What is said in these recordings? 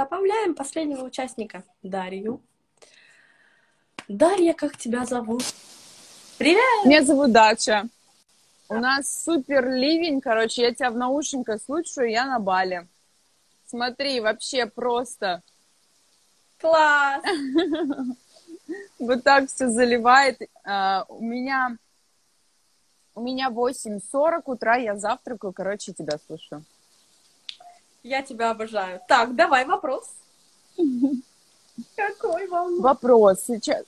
Добавляем последнего участника, Дарью. Дарья, как тебя зовут? Привет! Меня зовут Дача. У нас супер ливень, короче, я тебя в наушниках слушаю, я на Бали. Смотри, вообще просто. Класс! Вот так все заливает. А, у меня у меня 8.40 утра, я завтракаю, короче, тебя слушаю. Я тебя обожаю. Так, давай вопрос. Какой вам? Вопрос. Сейчас,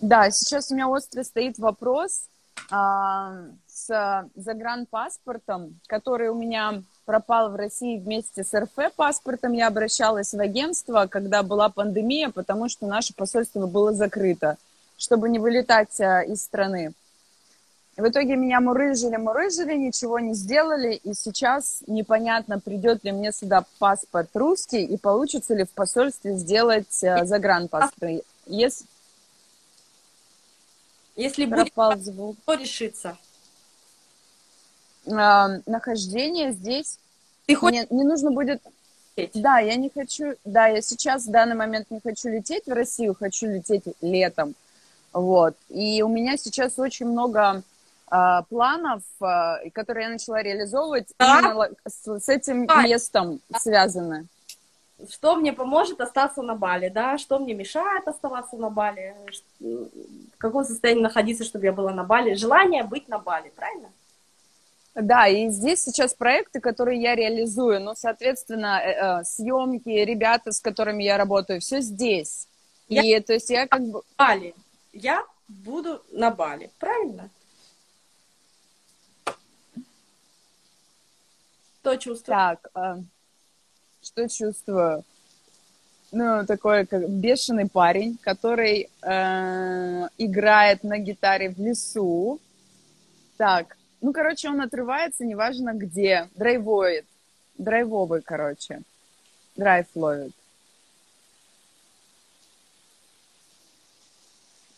да, сейчас у меня остро стоит вопрос а, с загранпаспортом, который у меня пропал в России вместе с РФ паспортом. Я обращалась в агентство, когда была пандемия, потому что наше посольство было закрыто, чтобы не вылетать а, из страны. В итоге меня мурыжили, мурыжили, ничего не сделали, и сейчас непонятно, придет ли мне сюда паспорт русский, и получится ли в посольстве сделать э, загранпаспорт. Если, Если будет, пропал звук. то решится. Э, нахождение здесь, Ты хочешь мне не нужно будет... лететь? Да, я не хочу, да, я сейчас в данный момент не хочу лететь в Россию, хочу лететь летом, вот. И у меня сейчас очень много а, планов, а, которые я начала реализовывать, Да? именно с, с этим А. местом связаны. Что мне поможет остаться на Бали, да? Что мне мешает оставаться на Бали? В каком состоянии находиться, чтобы я была на Бали? Желание быть на Бали, правильно? Да, и здесь сейчас проекты, которые я реализую, ну, соответственно, э, э, съемки, ребята, с которыми я работаю, все здесь. И то есть я как бы... Бали. Я буду на Бали, правильно? Что чувствую? Так, а, что чувствую? Ну, такой как бешеный парень, который э, играет на гитаре в лесу. Так, ну, короче, он отрывается, неважно где, драйвует. Драйвовый, короче. Драйв ловит.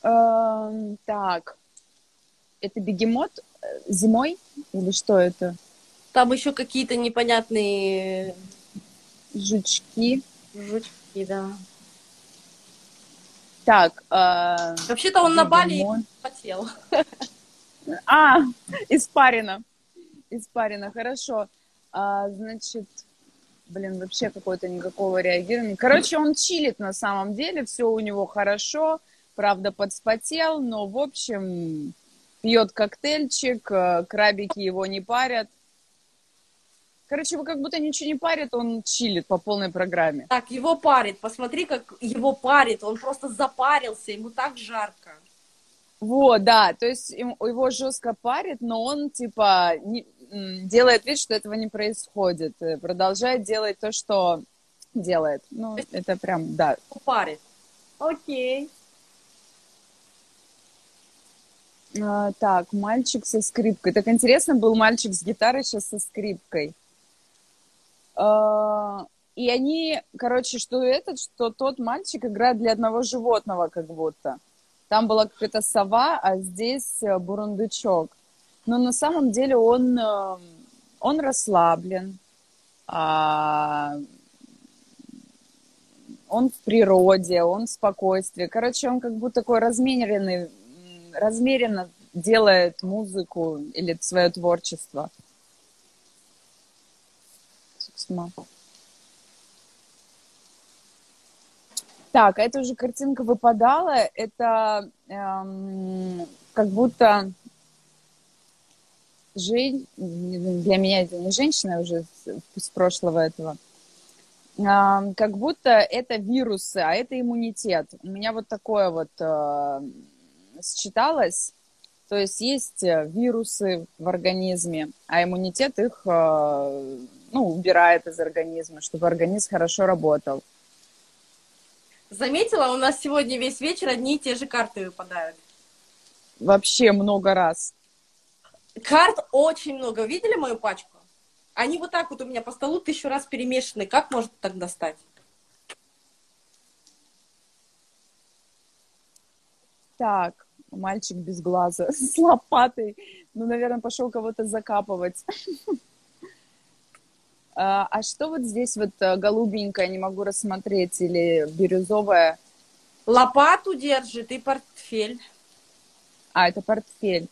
Эм, так, это бегемот э, зимой или что это? Там еще какие-то непонятные Жучки. жучки, да. Так, э, Вообще-то он на Бали хотел. А, испарина. Испарина, хорошо. А, значит, блин, вообще какое-то никакого реагирования. Короче, он чилит на самом деле, все у него хорошо, правда, подспотел, но, в общем, пьет коктейльчик, э, крабики его не парят. Короче, его как будто ничего не парит, он чилит по полной программе. Так, его парит. Посмотри, как его парит. Он просто запарился, ему так жарко. Вот, да, то есть его жестко парит, но он, типа, не- делает вид, что этого не происходит, э, продолжает делать то, что делает. Ну, это прям, да. Парит. Окей. А, так, мальчик со скрипкой. Так интересно, был мальчик с гитарой, сейчас со скрипкой. А, и они, короче, что этот, что тот мальчик играет для одного животного, как будто. Там была какая-то сова, а здесь э, бурундучок. Но на самом деле он, э, он расслаблен. А, он в природе, он в спокойствии. Короче, он как будто такой размеренный, размеренно делает музыку или свое творчество. Собственно. Так, а эта уже картинка выпадала. Это эм, как будто жен... для меня это не женщина уже с, с прошлого этого. Ам, как будто это вирусы, а это иммунитет. У меня вот такое вот э, считалось. То есть есть э, вирусы в организме, а иммунитет их э, ну, убирает из организма, чтобы организм хорошо работал. Заметила, у нас сегодня весь вечер одни и те же карты выпадают. Вообще много раз. Карт очень много. Видели мою пачку? Они вот так вот у меня по столу тысячу раз перемешаны. Как может так достать? Так, мальчик без глаза с лопатой. Ну, наверное, пошел кого-то закапывать. А, а что вот здесь вот э, голубенькое, не могу рассмотреть, или бирюзовое? Лопату держит и портфель. А, это портфель.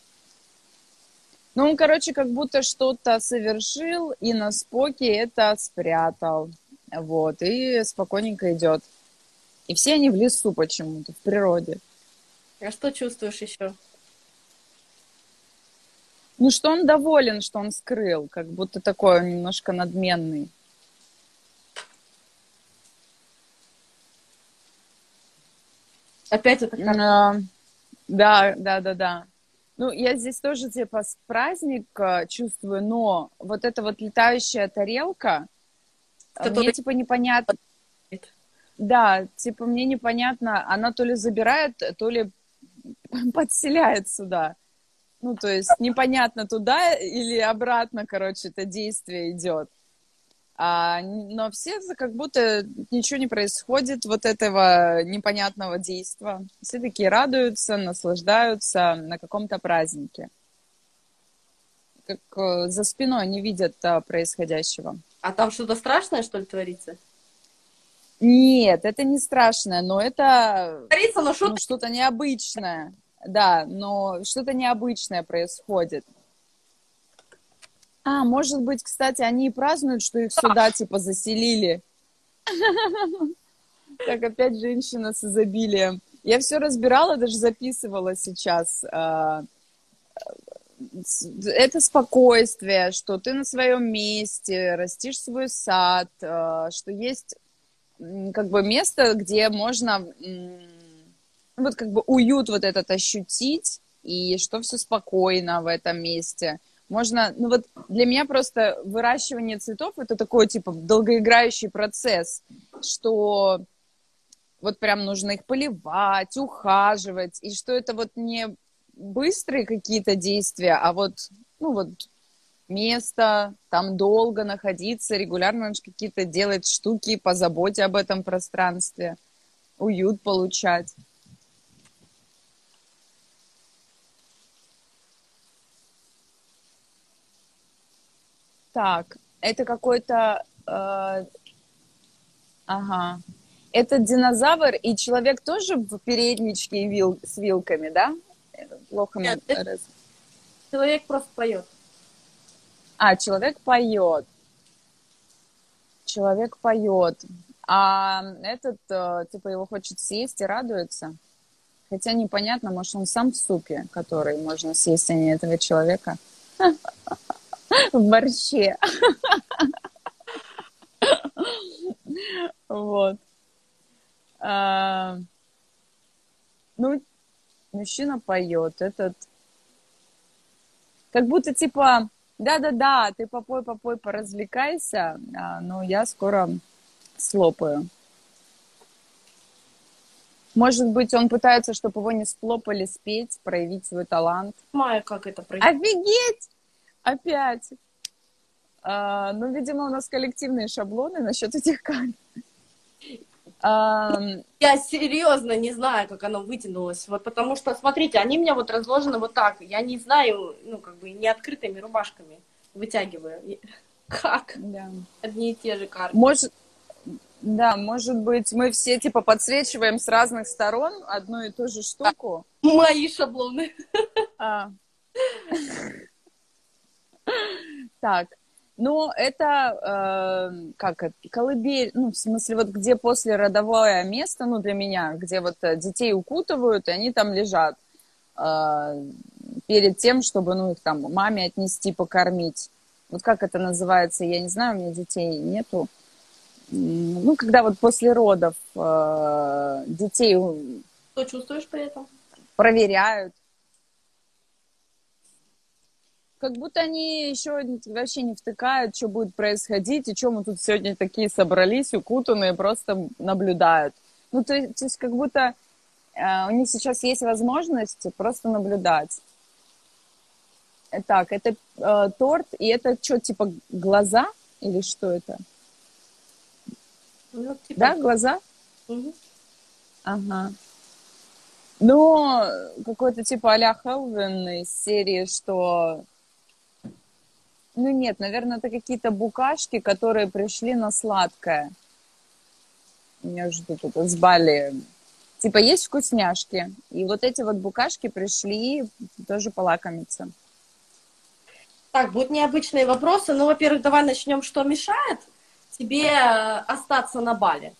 Ну, он, короче, как будто что-то совершил и на споке это спрятал. Вот, и спокойненько идет. И все они в лесу почему-то, в природе. А что чувствуешь еще? Ну, что он доволен, что он скрыл, как будто такой он немножко надменный. Опять это как? А, да, да, да, да. Ну, я здесь тоже типа праздник э, чувствую, но вот эта вот летающая тарелка, Который... мне типа непонятно. Да, типа мне непонятно, она то ли забирает, то ли подселяет сюда. Ну, то есть непонятно туда или обратно, короче, это действие идет. А, но все как будто ничего не происходит вот этого непонятного действия. Все такие радуются, наслаждаются на каком-то празднике. Как э, за спиной не видят а, происходящего. А там что-то страшное, что ли, творится? Нет, это не страшное, но это творится, но. Ну, что-то необычное. Да, но что-то необычное происходит. А, может быть, кстати, они и празднуют, что их сюда, типа, заселили. Так, опять женщина с изобилием. Я все разбирала, даже записывала сейчас. А, это спокойствие, что ты на своем месте, растишь свой сад, а, что есть как бы место, где можно вот как бы уют вот этот ощутить, и что все спокойно в этом месте – можно, ну вот для меня просто выращивание цветов это такой типа долгоиграющий процесс, что вот прям нужно их поливать, ухаживать, и что это вот не быстрые какие-то действия, а вот, ну вот место, там долго находиться, регулярно какие-то делать штуки по заботе об этом пространстве, уют получать. Так, это какой-то... Э, ага. Это динозавр, и человек тоже в передничке вил, с вилками, да? Плохо Нет, это... Человек просто поет. А, человек поет. Человек поет. А этот, э, типа, его хочет съесть и радуется. Хотя непонятно, может, он сам в супе, который можно съесть, а не этого человека. в борще. Вот. А, ну, мужчина поет. Этот как будто типа, да-да-да, ты попой, попой, поразвлекайся, а, но я скоро слопаю. Может быть, он пытается, чтобы его не сплопали, спеть, проявить свой талант. Майя, как это происходит? Офигеть! Опять. А, ну, видимо, у нас коллективные шаблоны насчет этих карт. А... Я серьезно не знаю, как оно вытянулось. Вот потому что, смотрите, они у меня вот разложены вот так. Я не знаю, ну, как бы не открытыми рубашками вытягиваю. Как? Да. Одни и те же карты. Может, да, может быть, мы все типа подсвечиваем с разных сторон одну и ту же штуку. Мои шаблоны. А. Так, но это э, как колыбель, ну, в смысле, вот где после родовое место, ну, для меня, где вот э, детей укутывают, и они там лежат э, перед тем, чтобы, ну, их там маме отнести, покормить. Вот как это называется, я не знаю, у меня детей нету. Ну, когда вот после родов э, детей... Что чувствуешь при этом? Проверяют как будто они еще вообще не втыкают, что будет происходить, и что мы тут сегодня такие собрались, укутанные, просто наблюдают. Ну, то, то есть как будто э, у них сейчас есть возможность просто наблюдать. Так, это э, торт, и это что, типа глаза или что это? Ну, типа... Да, глаза? Угу. Ага. Ну, какой-то типа а-ля Хелвин из серии, что Ну нет, наверное, это какие-то букашки, которые пришли на сладкое. Меня ждут это с Бали. Типа есть вкусняшки. И вот эти вот букашки пришли тоже полакомиться. Так, будут необычные вопросы. Ну, во-первых, давай начнем, что мешает тебе э, остаться на Бали.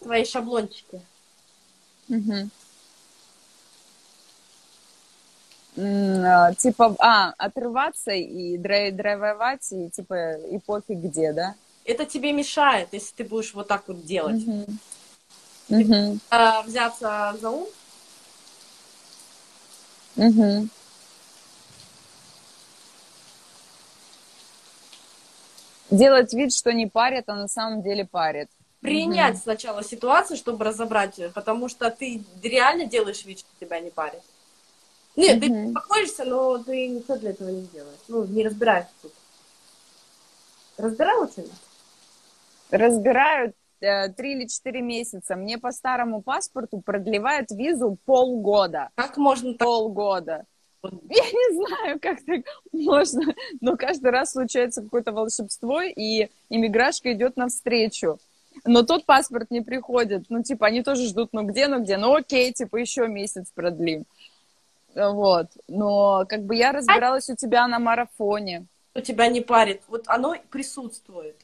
Твои шаблончики. Угу. Типа, а, отрываться и драйвовать, и типа, и пофиг где, да? Это тебе мешает, если ты будешь вот так вот делать. Угу. Угу. А, взяться за ум. Угу. Делать вид, что не парит, а на самом деле парит. Принять угу. сначала ситуацию, чтобы разобрать, потому что ты реально делаешь вид, что тебя не парит. Нет, угу. ты беспокоишься, но ты ничего для этого не делаешь. Ну, не разбираешься тут. Разбирал очень? Разбирают э, три или четыре месяца. Мне по старому паспорту продлевают визу полгода. Как можно так? Полгода. Я не знаю, как так можно, но каждый раз случается какое-то волшебство, и иммиграшка идет навстречу. Но тот паспорт не приходит. Ну, типа, они тоже ждут, ну где, ну где, ну окей, типа, еще месяц продлим. Вот. Но как бы я разбиралась у тебя на марафоне. У тебя не парит. Вот оно присутствует.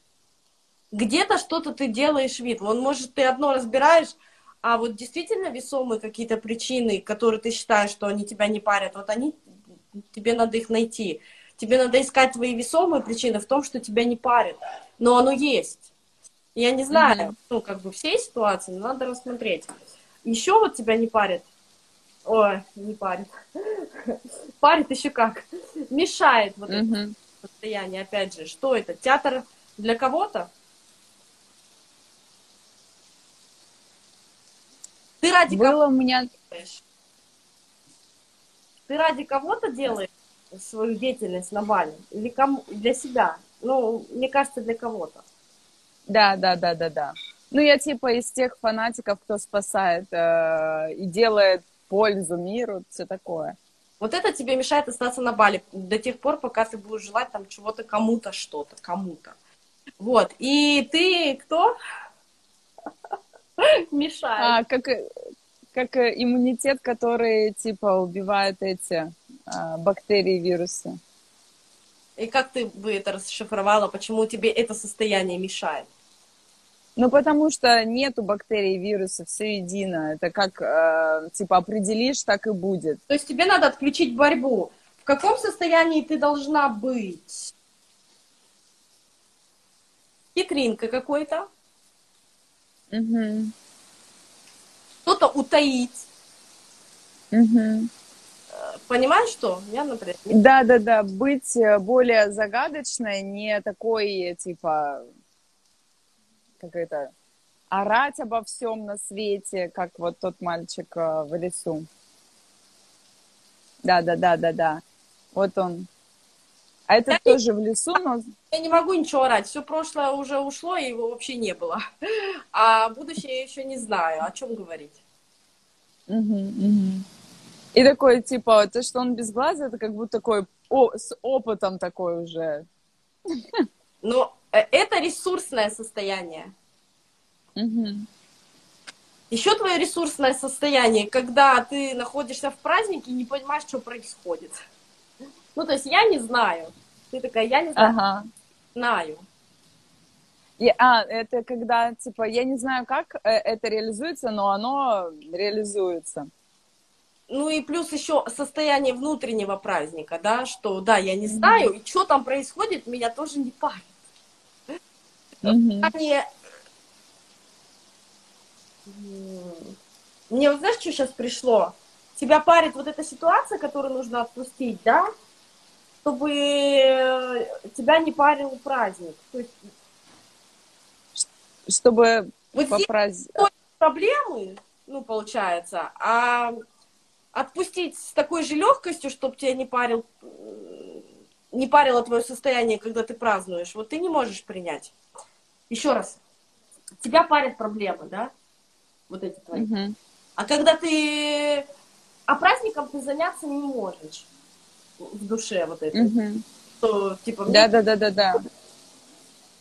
Где-то что-то ты делаешь вид. Вон, может, ты одно разбираешь, а вот действительно весомые какие-то причины, которые ты считаешь, что они тебя не парят, вот они, тебе надо их найти. Тебе надо искать твои весомые причины в том, что тебя не парит. Но оно есть. Я не знаю, mm-hmm. ну, как бы всей ситуации, но надо рассмотреть. Еще вот тебя не парит Ой, не парит. Парит еще как. Мешает вот угу. это состояние. Опять же, что это? Театр для кого-то? Ты ради Было кого у меня... делаешь? Ты ради кого-то делаешь свою деятельность на Бали? Или кому? для себя? Ну, мне кажется, для кого-то. Да, да, да, да, да. Ну, я типа из тех фанатиков, кто спасает э, и делает пользу миру, все такое. Вот это тебе мешает остаться на Бали до тех пор, пока ты будешь желать там чего-то кому-то что-то, кому-то. Вот. И ты кто? Мешает. А, как, как иммунитет, который типа убивает эти а, бактерии, вирусы. И как ты бы это расшифровала, почему тебе это состояние мешает? Ну, потому что нету бактерий, вирусов, все едино. Это как, э, типа, определишь, так и будет. То есть тебе надо отключить борьбу. В каком состоянии ты должна быть? Хитринка какой-то. Угу. Что-то утаить. Угу. Понимаешь, что? Я, например... Да, да, да. Быть э, более загадочной, не такой, типа, как это, орать обо всем на свете, как вот тот мальчик э, в лесу. Да, да, да, да, да. Вот он. А это я тоже не... в лесу, но... Я не могу ничего орать. Все прошлое уже ушло, и его вообще не было. А будущее я еще не знаю. О чем говорить? Угу, угу. И такой, типа, то, что он без глаза, это как будто такой о, с опытом такой уже. Ну, это ресурсное состояние. Угу. Еще твое ресурсное состояние, когда ты находишься в празднике и не понимаешь, что происходит. Ну, то есть я не знаю. Ты такая, я не знаю. Ага. Знаю. И, а, это когда, типа, я не знаю, как э, это реализуется, но оно реализуется. Ну и плюс еще состояние внутреннего праздника, да, что, да, я не знаю, mm-hmm. и что там происходит, меня тоже не парит. Угу. Мне... Мне вот знаешь, что сейчас пришло? Тебя парит вот эта ситуация, которую нужно отпустить, да? Чтобы тебя не парил праздник. То есть... Чтобы вот по празднику... проблемы, ну, получается, а отпустить с такой же легкостью, чтобы тебя не парил, не парило твое состояние, когда ты празднуешь, вот ты не можешь принять. Еще раз, тебя парят проблемы, да? Вот эти твои. Uh-huh. А когда ты... А праздником ты заняться не можешь в душе вот это. Uh-huh. что, типа... Да, да, да, да, да.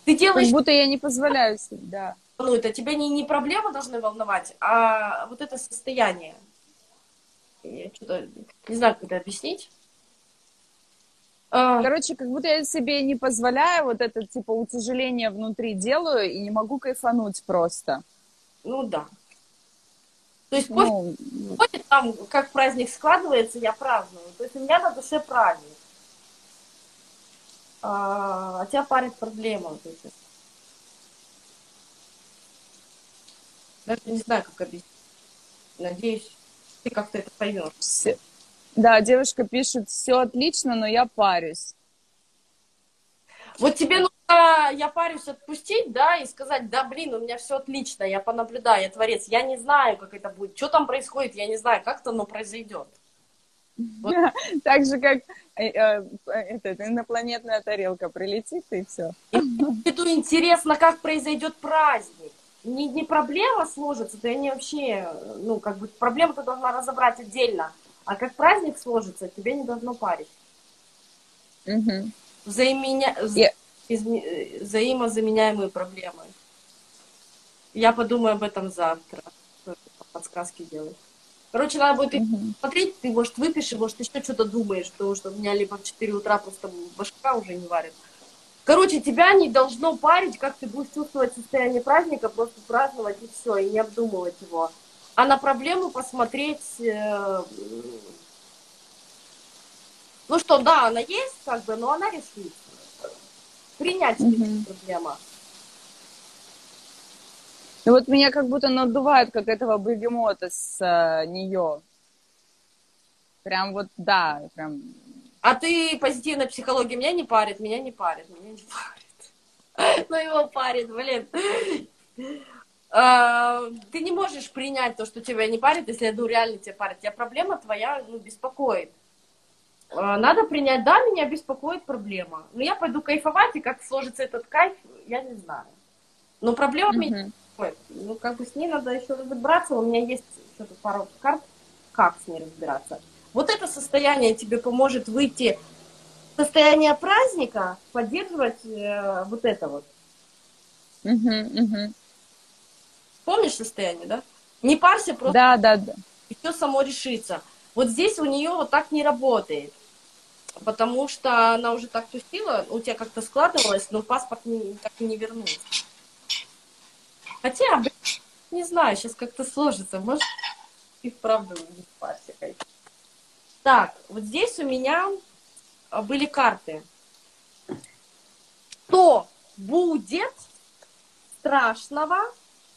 Ты делаешь... Как будто я не позволяю себе, да. Ну, это тебя не, не проблемы должны волновать, а вот это состояние. Я что-то не знаю, как это объяснить. А. Короче, как будто я себе не позволяю вот это, типа, утяжеление внутри делаю и не могу кайфануть просто. Ну, да. То есть ну, после там, как праздник складывается, я праздную. То есть у меня на душе праздник. А, а тебя парит проблема. Вот эти. Даже не знаю, как объяснить. Надеюсь, ты как-то это поймешь. Да, девушка пишет, все отлично, но я парюсь. Вот тебе нужно, я парюсь, отпустить, да, и сказать, да, блин, у меня все отлично, я понаблюдаю, я творец, я не знаю, как это будет, что там происходит, я не знаю, как-то оно произойдет. Вот. Так же, как э, э, это, инопланетная тарелка прилетит, и все. Это интересно, как произойдет праздник не, не проблема сложится, то не вообще, ну, как бы проблему ты должна разобрать отдельно. А как праздник сложится, тебе не должно парить. Угу. Взаименя... Yeah. Изме... Взаимозаменяемые проблемы. Я подумаю об этом завтра. Подсказки делать. Короче, надо будет uh смотреть, ты, может, выпиши, может, еще что-то думаешь, потому что у меня либо в 4 утра просто башка уже не варит. Короче, тебя не должно парить, как ты будешь чувствовать состояние праздника, просто праздновать и все, и не обдумывать его. А на проблему посмотреть, э, ну что, да, она есть, как бы, но она решится. Принять mm-hmm. проблема. Ну вот меня как будто надувает, как этого бегемота с э, нее. Прям вот, да, прям а ты позитивная психология меня не парит, меня не парит, меня не парит. Ну его парит, блин. Ты не можешь принять то, что тебя не парит, если я думаю, реально тебя парит. Тебя проблема твоя ну, беспокоит. А, надо принять, да, меня беспокоит проблема. Но я пойду кайфовать, и как сложится этот кайф, я не знаю. Но проблема mm-hmm. меня беспокоит. Ну, как бы с ней надо еще разобраться. У меня есть что-то пару карт, как с ней разбираться. Вот это состояние тебе поможет выйти состояние праздника, поддерживать э, вот это вот. Угу. Помнишь состояние, да? Не парься, просто да, да, да. и все само решится. Вот здесь у нее вот так не работает. Потому что она уже так тусила, у тебя как-то складывалось, но паспорт не, так и не вернулся. Хотя, блин, не знаю, сейчас как-то сложится. Может, и вправду не парься. Так, вот здесь у меня а, были карты. Что будет страшного,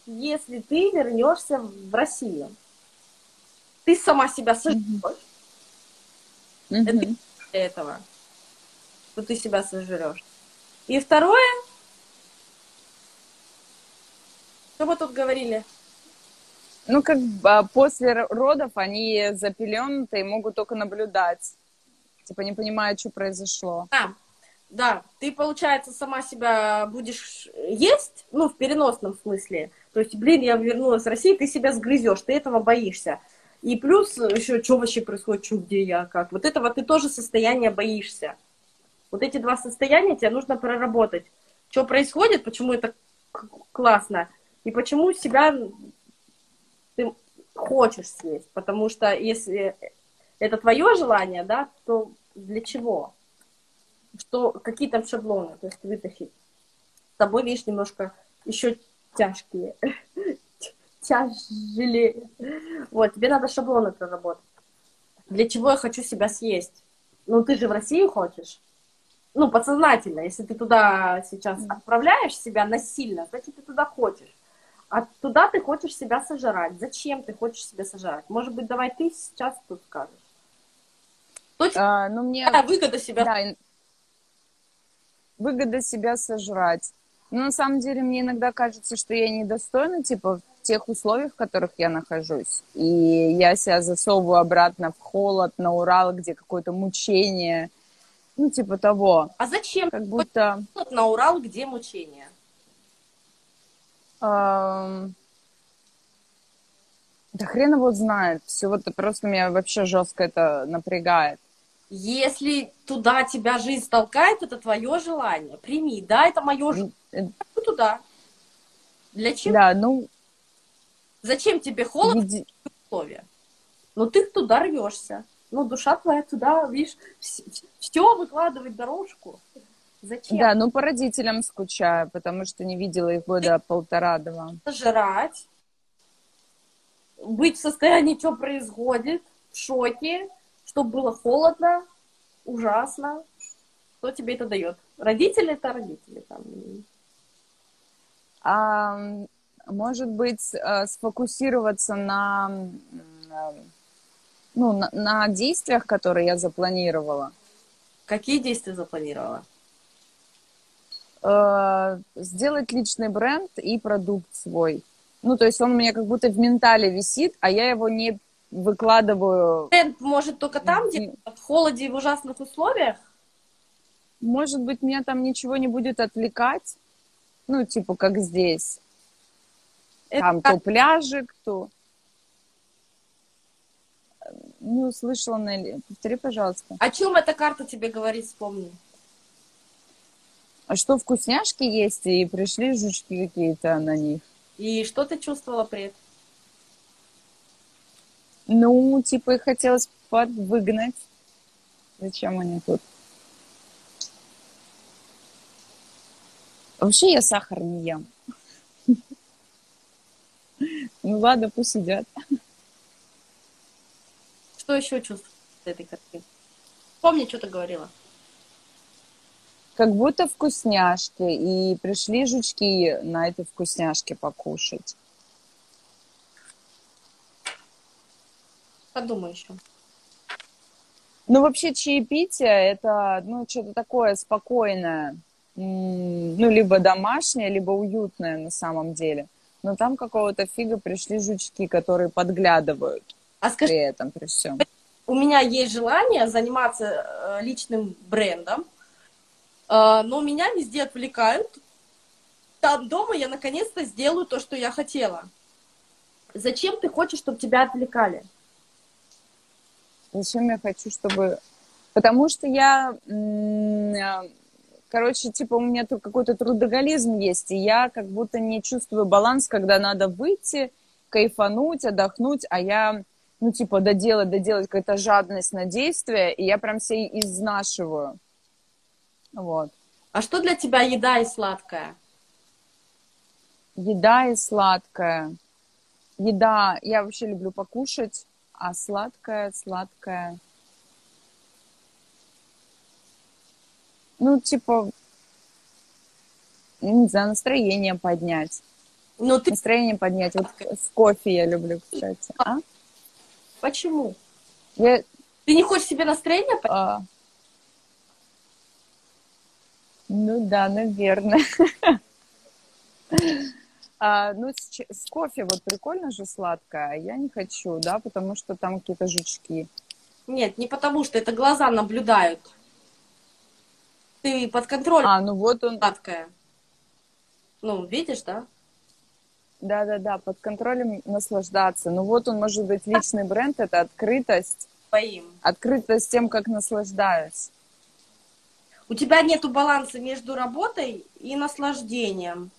если ты вернешься в Россию? Ты сама себя сожрешь. Mm-hmm. Это для этого. Что ты себя сожрешь. И второе, что мы тут говорили? Ну, как а, после родов они запеленутые могут только наблюдать. Типа не понимают, что произошло. Да, да. Ты, получается, сама себя будешь есть, ну, в переносном смысле. То есть, блин, я вернулась в Россию, ты себя сгрызешь, ты этого боишься. И плюс еще, что вообще происходит, что, где я, как. Вот этого ты тоже состояние боишься. Вот эти два состояния тебе нужно проработать. Что происходит, почему это классно, и почему себя ты хочешь съесть, потому что если это твое желание, да, то для чего? Что, какие там шаблоны, то есть вытащить. С тобой, видишь, немножко еще тяжкие, тяжелее. Вот, тебе надо шаблоны проработать. Для чего я хочу себя съесть? Ну, ты же в Россию хочешь. Ну, подсознательно, если ты туда сейчас отправляешь себя насильно, значит, ты туда хочешь. А туда ты хочешь себя сожрать. Зачем ты хочешь себя сожрать? Может быть, давай ты сейчас тут скажешь. Точно? А, ну, мне... Да, выгода себя... Да, выгода себя сожрать. Но на самом деле мне иногда кажется, что я недостойна, типа, в тех условиях, в которых я нахожусь. И я себя засовываю обратно в холод, на Урал, где какое-то мучение. Ну, типа того. А зачем? Как будто... На Урал, где мучение? Да хрен его знает. Все вот просто меня вообще жестко это напрягает. Если туда тебя жизнь толкает, это твое желание. Прими, да, это мое желание. Туда. Для чего? Да, ну... Зачем тебе холод Види... условия? Ну, ты туда рвешься. Ну, душа твоя туда, видишь, все выкладывать дорожку. Зачем? Да, ну по родителям скучаю, потому что не видела их года полтора-два. Жрать, быть в состоянии, что происходит, в шоке, чтобы было холодно, ужасно. Кто тебе это дает? Родители это родители там. А, может быть, э, сфокусироваться на, ну, на, на действиях, которые я запланировала. Какие действия запланировала? Э, сделать личный бренд и продукт свой. Ну, то есть он у меня как будто в ментале висит, а я его не выкладываю. Бренд может только там, где в холоде и в ужасных условиях? Может быть, меня там ничего не будет отвлекать. Ну, типа, как здесь. Это там как... то пляжик, то... Не услышала, Нелли. Повтори, пожалуйста. О чем эта карта тебе говорит, вспомни. А что, вкусняшки есть, и пришли жучки какие-то на них? И что ты чувствовала при этом? Ну, типа, их хотелось подвыгнать. Зачем они тут? Вообще я сахар не ем. Ну ладно, пусть сидят. Что еще чувствуешь этой картины? Помни, что ты говорила как будто вкусняшки, и пришли жучки на этой вкусняшке покушать. Подумай еще. Ну, вообще, чаепитие – это, ну, что-то такое спокойное, ну, либо домашнее, либо уютное на самом деле. Но там какого-то фига пришли жучки, которые подглядывают а скажи, при этом, при всем. У меня есть желание заниматься э, личным брендом, а, но меня везде отвлекают. Там дома я наконец-то сделаю то, что я хотела. Зачем ты хочешь, чтобы тебя отвлекали? Зачем я хочу, чтобы... Потому что я, короче, типа у меня тут какой-то трудоголизм есть, и я как будто не чувствую баланс, когда надо выйти, кайфануть, отдохнуть, а я, ну, типа, доделать, доделать какая-то жадность на действие, и я прям себя изнашиваю. Вот. А что для тебя еда и сладкое? Еда и сладкое. Еда, я вообще люблю покушать, а сладкое, сладкое. Ну, типа, не знаю, настроение поднять. Ну, ты... Настроение поднять. Вот с кофе я люблю, кстати. А? Почему? Я... Ты не хочешь себе настроение поднять? А... Ну да, наверное. А, ну, с, с кофе вот прикольно же сладкое, а я не хочу, да, потому что там какие-то жучки. Нет, не потому что это глаза наблюдают. Ты под контролем. А, ну вот он. Сладкое. Ну, видишь, да? Да-да-да, под контролем наслаждаться. Ну вот он может быть личный бренд, это открытость. Своим. Открытость тем, как наслаждаюсь у тебя нет баланса между работой и наслаждением.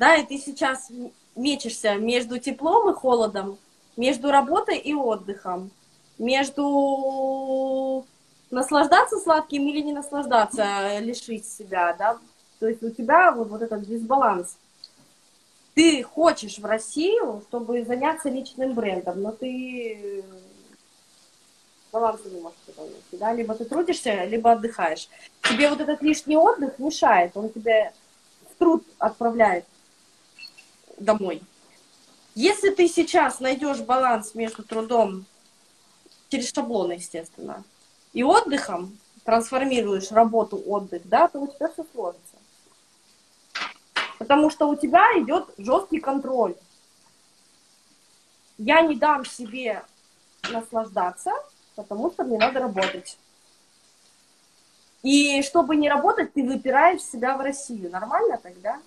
Да, и ты сейчас мечешься между теплом и холодом, между работой и отдыхом, между наслаждаться сладким или не наслаждаться, а лишить себя, да. То есть у тебя вот, вот этот дисбаланс. Ты хочешь в Россию, чтобы заняться личным брендом, но ты баланса не можешь выполнять. Да? Либо ты трудишься, либо отдыхаешь. Тебе вот этот лишний отдых мешает, он тебя в труд отправляет домой. Если ты сейчас найдешь баланс между трудом, через шаблоны, естественно, и отдыхом, трансформируешь работу, отдых, да, то у тебя все сложится. Потому что у тебя идет жесткий контроль. Я не дам себе наслаждаться, потому что мне надо работать. И чтобы не работать, ты выпираешь себя в Россию. Нормально тогда?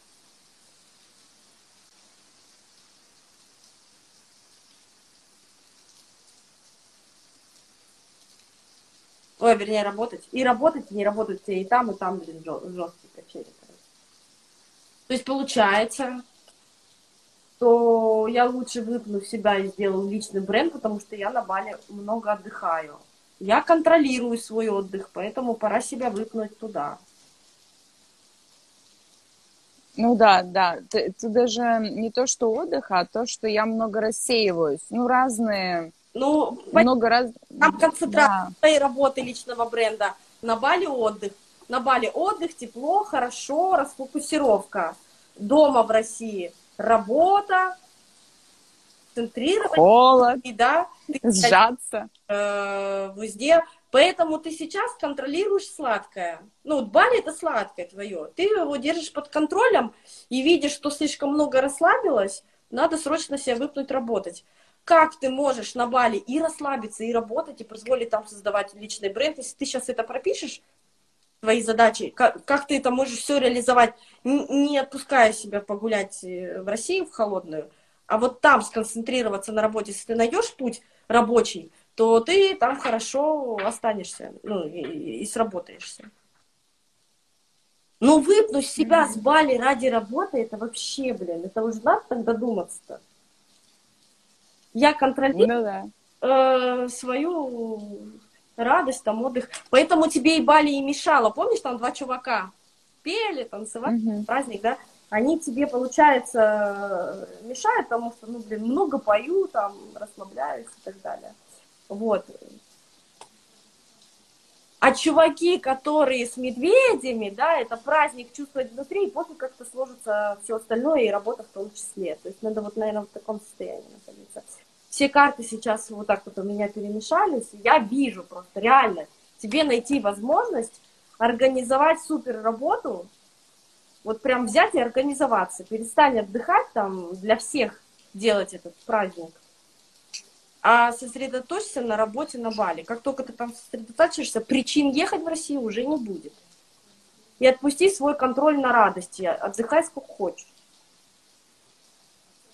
Ой, вернее, работать. И работать, и не работать и там, и там, блин, жесткие качели. То есть получается, что я лучше выпну себя и сделаю личный бренд, потому что я на Бали много отдыхаю. Я контролирую свой отдых, поэтому пора себя выпнуть туда. Ну да, да. Это даже не то, что отдых, а то, что я много рассеиваюсь. Ну, разные... Ну, много раз... Там концентрация да. работы личного бренда. На Бали отдых. На Бали отдых, тепло, хорошо, расфокусировка. Дома в России работа, центрировать. Холод. И, да, сжаться. Э, везде. Поэтому ты сейчас контролируешь сладкое. Ну, вот Бали это сладкое твое. Ты его держишь под контролем и видишь, что слишком много расслабилось, надо срочно себя выпнуть работать. Как ты можешь на Бали и расслабиться, и работать, и позволить там создавать личный бренд, если ты сейчас это пропишешь, твои задачи, как, как ты это можешь все реализовать, не отпуская себя погулять э, в Россию в холодную, а вот там сконцентрироваться на работе, если ты найдешь путь рабочий, то ты там хорошо останешься, ну, и, и сработаешься. Но выпнуть себя с Бали ради работы, это вообще, блин, это уже надо так додуматься-то. Я контролирую ну, да. э, свою радость, там, отдых. Поэтому тебе и Бали и мешало. Помнишь, там два чувака пели, танцевали, угу. праздник, да? Они тебе, получается, мешают, потому что, ну, блин, много пою, там, расслабляюсь и так далее. Вот. А чуваки, которые с медведями, да, это праздник чувствовать внутри, и после как-то сложится все остальное, и работа в том числе. То есть надо вот, наверное, в таком состоянии находиться. Все карты сейчас вот так вот у меня перемешались, я вижу просто реально тебе найти возможность организовать супер работу, вот прям взять и организоваться, перестань отдыхать там, для всех делать этот праздник, а сосредоточься на работе на Бали. Как только ты там сосредоточишься, причин ехать в Россию уже не будет. И отпусти свой контроль на радости, отдыхай сколько хочешь.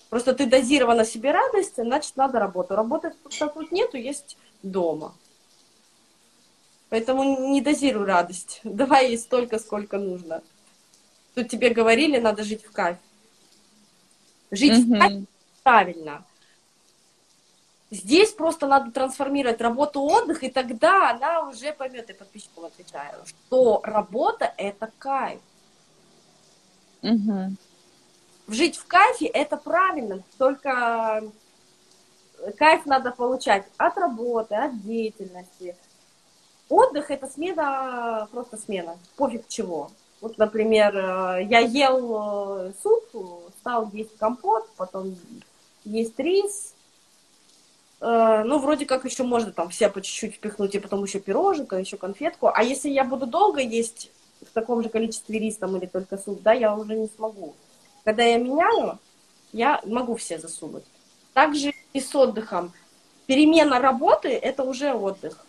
Просто ты дозирована себе радости, значит, надо работу. Работать тут нету, есть дома. Поэтому не дозируй радость. Давай ей столько, сколько нужно. Тут тебе говорили, надо жить в кайф. Жить mm-hmm. в кайф правильно. Здесь просто надо трансформировать работу отдых, и тогда она уже поймет, и подписчикам отвечаю, что работа это кайф. Угу. Жить в кайфе это правильно, только кайф надо получать от работы, от деятельности. Отдых это смена, просто смена, пофиг чего. Вот, например, я ел э, суп, стал есть компот, потом есть рис, Э, ну, вроде как еще можно там все по чуть-чуть впихнуть, и потом еще пироженка, еще конфетку. А если я буду долго есть в таком же количестве рис или только суп, да, я уже не смогу. Когда я меняю, я могу все засунуть. Также и с отдыхом. Перемена работы – это уже отдых.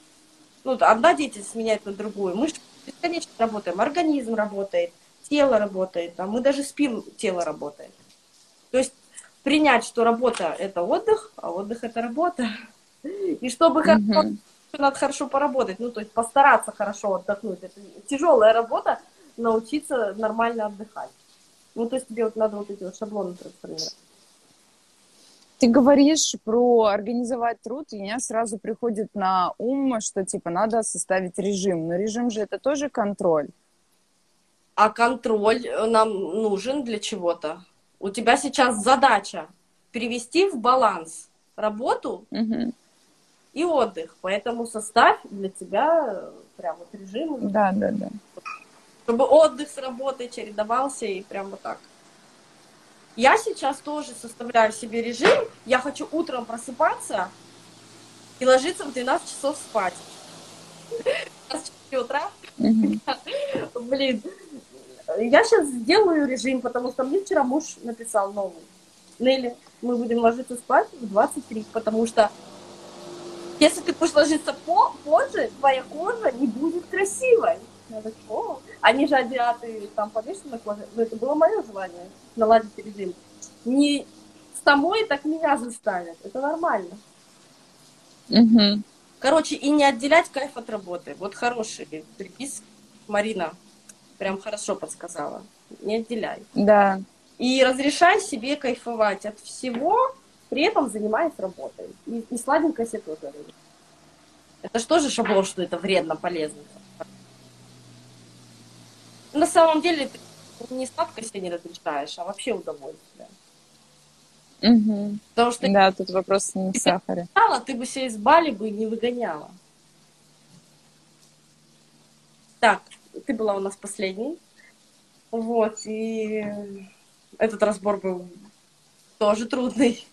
Ну, одна деятельность меняет на другую. Мы бесконечно работаем, организм работает, тело работает, а мы даже спим, тело работает. То есть принять, что работа – это отдых, а отдых – это работа. И чтобы mm-hmm. надо хорошо поработать, ну, то есть постараться хорошо отдохнуть. Это тяжелая работа, научиться нормально отдыхать. Ну, то есть тебе вот надо вот эти вот шаблоны трансформировать. Ты говоришь про организовать труд, и меня сразу приходит на ум, что типа надо составить режим. Но режим же это тоже контроль. А контроль нам нужен для чего-то у тебя сейчас задача привести в баланс работу угу. и отдых. Поэтому составь для тебя прям вот режим. Да, да, да. Чтобы отдых с работой чередовался и прям вот так. Я сейчас тоже составляю себе режим. Я хочу утром просыпаться и ложиться в 12 часов спать. 4 утра. Блин, я сейчас сделаю режим, потому что мне вчера муж написал новый. Нелли, мы будем ложиться спать в 23, потому что если ты будешь ложиться по позже, твоя кожа не будет красивой. Я так, О, они же азиаты там повешены на коже. Но это было мое желание наладить режим. Не с тобой так меня заставят. Это нормально. Угу. Короче, и не отделять кайф от работы. Вот хороший припис Марина прям хорошо подсказала. Не отделяй. Да. И разрешай себе кайфовать от всего, при этом занимаясь работой. И, и сладенько себе тоже. Это что же шаблон, что это вредно, полезно? На самом деле ты не сладко себе не разрешаешь, а вообще удовольствие. Угу. Потому что да, тут вопрос не в сахаре. Ты бы себя из Бали бы не выгоняла. Так, ты была у нас последней. Вот, и этот разбор был тоже трудный.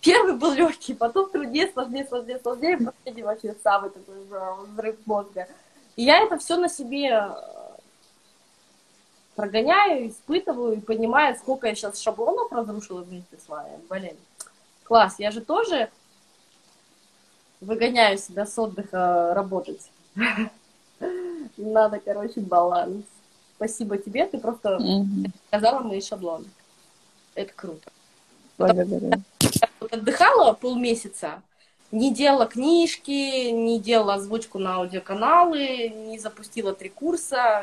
Первый был легкий, потом труднее, сложнее, сложнее, сложнее, последний вообще самый такой взрыв мозга. И я это все на себе прогоняю, испытываю и понимаю, сколько я сейчас шаблонов разрушила вместе с вами. Блин, класс. Я же тоже выгоняю себя с отдыха работать. Надо, короче, баланс. Спасибо тебе, ты просто сказала мои шаблоны. Это круто. Благодарю. Отдыхала полмесяца, не делала книжки, не делала озвучку на аудиоканалы, не запустила три курса,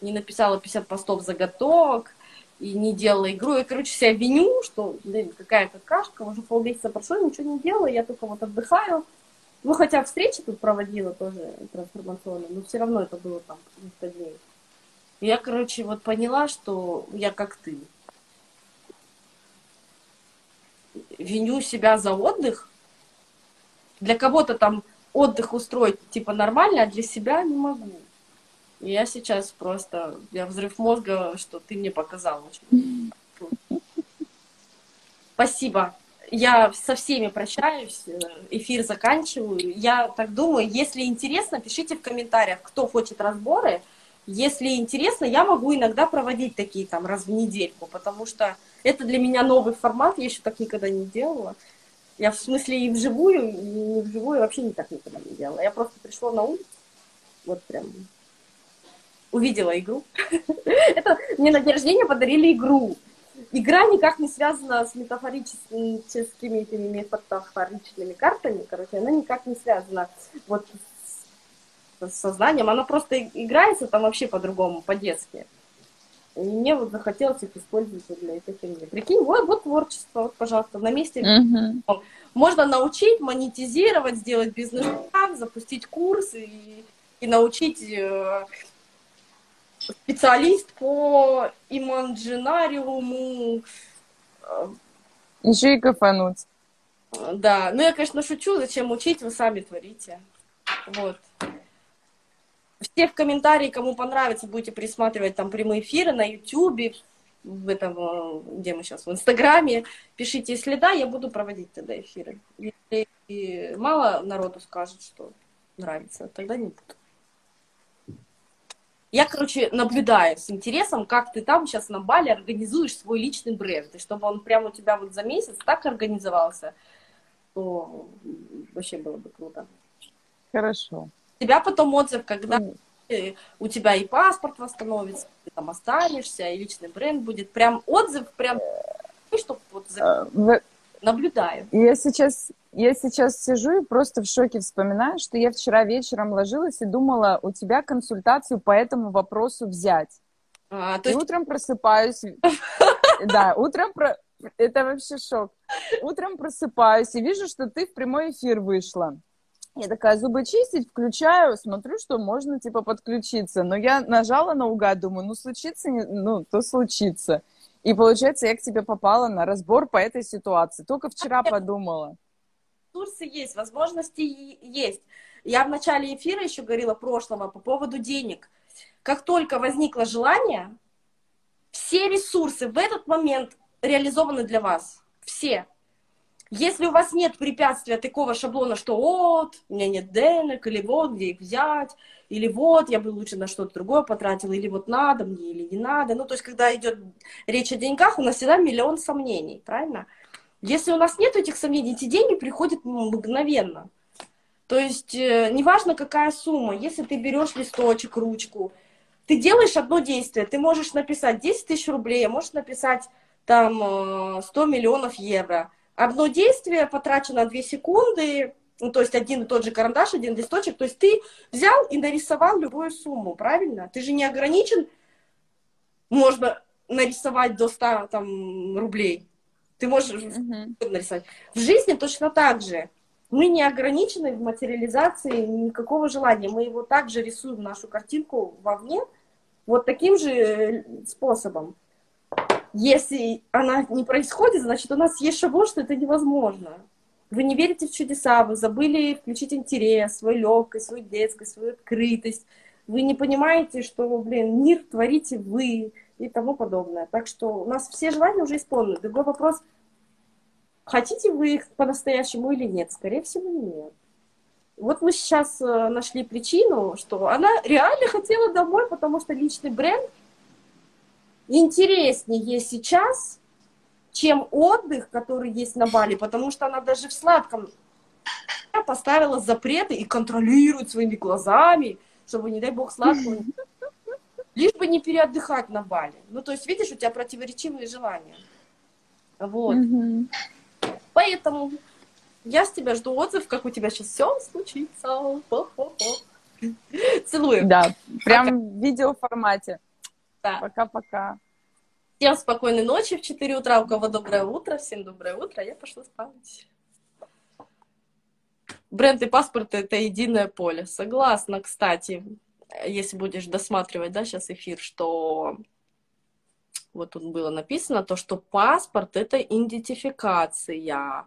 не написала 50 постов заготовок и не делала игру. Я, короче, себя виню, что, блин, какая какашка, уже полмесяца прошло, ничего не делала, я только вот отдыхаю. Ну, хотя встречи тут проводила тоже трансформационные, но все равно это было там несколько дней. И я, короче, вот поняла, что я как ты. Виню себя за отдых. Для кого-то там отдых устроить типа нормально, а для себя не могу. И я сейчас просто, я взрыв мозга, что ты мне показал очень. Спасибо. Я со всеми прощаюсь, эфир заканчиваю. Я так думаю, если интересно, пишите в комментариях, кто хочет разборы. Если интересно, я могу иногда проводить такие там раз в недельку, потому что это для меня новый формат, я еще так никогда не делала. Я в смысле и вживую, и не вживую вообще не так никогда не делала. Я просто пришла на улицу, вот прям увидела игру. Это мне на день рождения подарили игру. Игра никак не связана с метафорическими этими метафоричными картами, короче, она никак не связана вот с сознанием, она просто играется там вообще по-другому, по-детски. И мне вот захотелось их использовать для этой фигни. Прикинь, вот, вот творчество, вот, пожалуйста, на месте. Mm-hmm. Можно научить, монетизировать, сделать бизнес-план, запустить курс и, и научить э, специалист по иманджинариуму. Еще и кафануть. Да, ну я, конечно, шучу, зачем учить, вы сами творите. Вот. Все в комментарии, кому понравится, будете присматривать там прямые эфиры на YouTube, в этом, э, где мы сейчас, в Инстаграме. Пишите, если да, я буду проводить тогда эфиры. Если мало народу скажет, что нравится, тогда не буду. Я, короче, наблюдаю с интересом, как ты там сейчас на Бали организуешь свой личный бренд, и чтобы он прямо у тебя вот за месяц так организовался, то вообще было бы круто. Хорошо. У тебя потом отзыв, когда mm. у тебя и паспорт восстановится, ты там останешься, и личный бренд будет. Прям отзыв, прям, чтобы вот за... наблюдаю. Я сейчас я сейчас сижу и просто в шоке вспоминаю, что я вчера вечером ложилась и думала, у тебя консультацию по этому вопросу взять. А, то есть... И утром просыпаюсь. Да, утром про... Это вообще шок. Утром просыпаюсь и вижу, что ты в прямой эфир вышла. Я такая, зубы чистить, включаю, смотрю, что можно, типа, подключиться. Но я нажала наугад, думаю, ну, случится, ну, то случится. И получается, я к тебе попала на разбор по этой ситуации. Только вчера подумала ресурсы есть, возможности есть. Я в начале эфира еще говорила прошлого по поводу денег. Как только возникло желание, все ресурсы в этот момент реализованы для вас. Все. Если у вас нет препятствия такого шаблона, что вот, у меня нет денег, или вот, где их взять, или вот, я бы лучше на что-то другое потратила, или вот надо мне, или не надо. Ну, то есть, когда идет речь о деньгах, у нас всегда миллион сомнений, правильно? Если у нас нет этих сомнений, эти деньги приходят мгновенно. То есть э, неважно, какая сумма, если ты берешь листочек, ручку, ты делаешь одно действие, ты можешь написать 10 тысяч рублей, а можешь написать там 100 э, миллионов евро. Одно действие потрачено 2 секунды, ну, то есть один и тот же карандаш, один листочек, то есть ты взял и нарисовал любую сумму, правильно? Ты же не ограничен, можно нарисовать до 100 там, рублей. Ты можешь uh-huh. нарисовать. В жизни точно так же. Мы не ограничены в материализации никакого желания. Мы его также рисуем, нашу картинку вовне, вот таким же э, способом. Если она не происходит, значит, у нас есть шаблон, что это невозможно. Вы не верите в чудеса, вы забыли включить интерес, свою легкость, свою детскость, свою открытость. Вы не понимаете, что, блин, мир творите вы и тому подобное. Так что у нас все желания уже исполнены. Другой вопрос, хотите вы их по-настоящему или нет? Скорее всего, нет. Вот мы сейчас э, нашли причину, что она реально хотела домой, потому что личный бренд интереснее сейчас, чем отдых, который есть на Бали, потому что она даже в сладком поставила запреты и контролирует своими глазами, чтобы, не дай бог, сладкого лишь бы не переотдыхать на Бали. Ну, то есть, видишь, у тебя противоречивые желания. Вот. Mm-hmm. Поэтому я с тебя жду отзыв, как у тебя сейчас все случится. Целую. Да, прям Пока. в видеоформате. Да. Пока-пока. Всем спокойной ночи в 4 утра. У кого доброе утро, всем доброе утро. Я пошла спать. Бренд и паспорт — это единое поле. Согласна, кстати, если будешь досматривать, да, сейчас эфир, что вот тут было написано, то, что паспорт — это идентификация.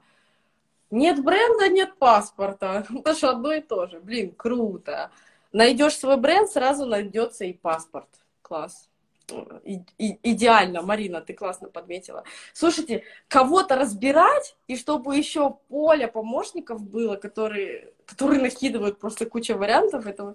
Нет бренда, нет паспорта. Это же одно и то же. Блин, круто. Найдешь свой бренд, сразу найдется и паспорт. Класс и, и, идеально, Марина, ты классно подметила. Слушайте, кого-то разбирать, и чтобы еще поле помощников было, которые, которые накидывают просто куча вариантов, это